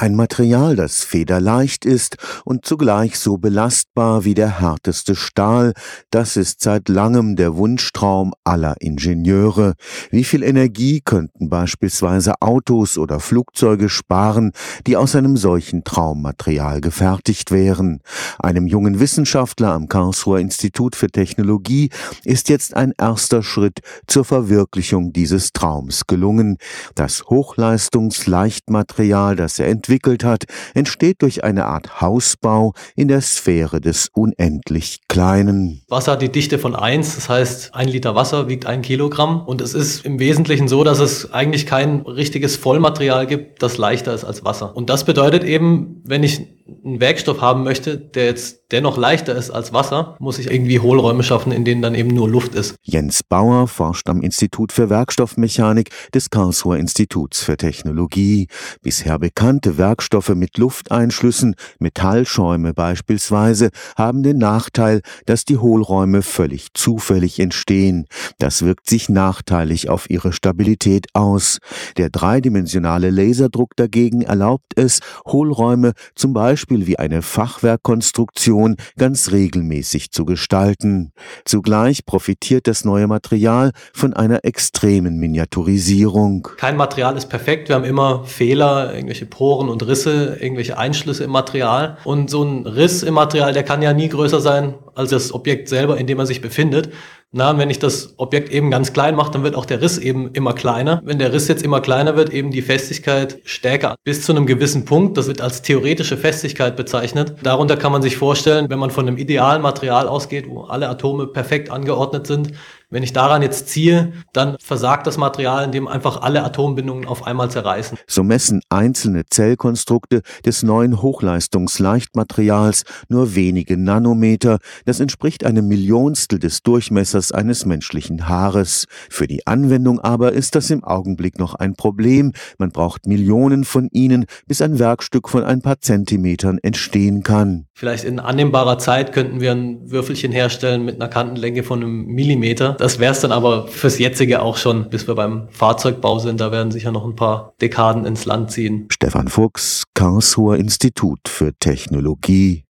Ein Material, das federleicht ist und zugleich so belastbar wie der härteste Stahl, das ist seit langem der Wunschtraum aller Ingenieure. Wie viel Energie könnten beispielsweise Autos oder Flugzeuge sparen, die aus einem solchen Traummaterial gefertigt wären? Einem jungen Wissenschaftler am Karlsruher Institut für Technologie ist jetzt ein erster Schritt zur Verwirklichung dieses Traums gelungen. Das Hochleistungsleichtmaterial, das er hat, entsteht durch eine Art Hausbau in der Sphäre des unendlich Kleinen. Wasser hat die Dichte von 1, das heißt, ein Liter Wasser wiegt ein Kilogramm. Und es ist im Wesentlichen so, dass es eigentlich kein richtiges Vollmaterial gibt, das leichter ist als Wasser. Und das bedeutet eben, wenn ich einen Werkstoff haben möchte, der jetzt dennoch leichter ist als Wasser, muss ich irgendwie Hohlräume schaffen, in denen dann eben nur Luft ist. Jens Bauer forscht am Institut für Werkstoffmechanik des Karlsruher Instituts für Technologie. Bisher bekannte Werkstoffe mit Lufteinschlüssen, Metallschäume beispielsweise, haben den Nachteil, dass die Hohlräume völlig zufällig entstehen. Das wirkt sich nachteilig auf ihre Stabilität aus. Der dreidimensionale Laserdruck dagegen erlaubt es, Hohlräume zum Beispiel wie eine Fachwerkkonstruktion ganz regelmäßig zu gestalten. Zugleich profitiert das neue Material von einer extremen Miniaturisierung. Kein Material ist perfekt. Wir haben immer Fehler, irgendwelche Poren und Risse, irgendwelche Einschlüsse im Material. Und so ein Riss im Material, der kann ja nie größer sein als das Objekt selber, in dem er sich befindet. Na, und wenn ich das Objekt eben ganz klein mache, dann wird auch der Riss eben immer kleiner. Wenn der Riss jetzt immer kleiner wird, eben die Festigkeit stärker bis zu einem gewissen Punkt. Das wird als theoretische Festigkeit bezeichnet. Darunter kann man sich vorstellen, wenn man von einem idealen Material ausgeht, wo alle Atome perfekt angeordnet sind, wenn ich daran jetzt ziehe, dann versagt das Material, indem einfach alle Atombindungen auf einmal zerreißen. So messen einzelne Zellkonstrukte des neuen Hochleistungsleichtmaterials nur wenige Nanometer. Das entspricht einem Millionstel des Durchmessers eines menschlichen Haares. Für die Anwendung aber ist das im Augenblick noch ein Problem. Man braucht Millionen von ihnen, bis ein Werkstück von ein paar Zentimetern entstehen kann. Vielleicht in annehmbarer Zeit könnten wir ein Würfelchen herstellen mit einer Kantenlänge von einem Millimeter. Das wäre es dann aber fürs jetzige auch schon, bis wir beim Fahrzeugbau sind. Da werden sicher noch ein paar Dekaden ins Land ziehen. Stefan Fuchs, Karlsruher Institut für Technologie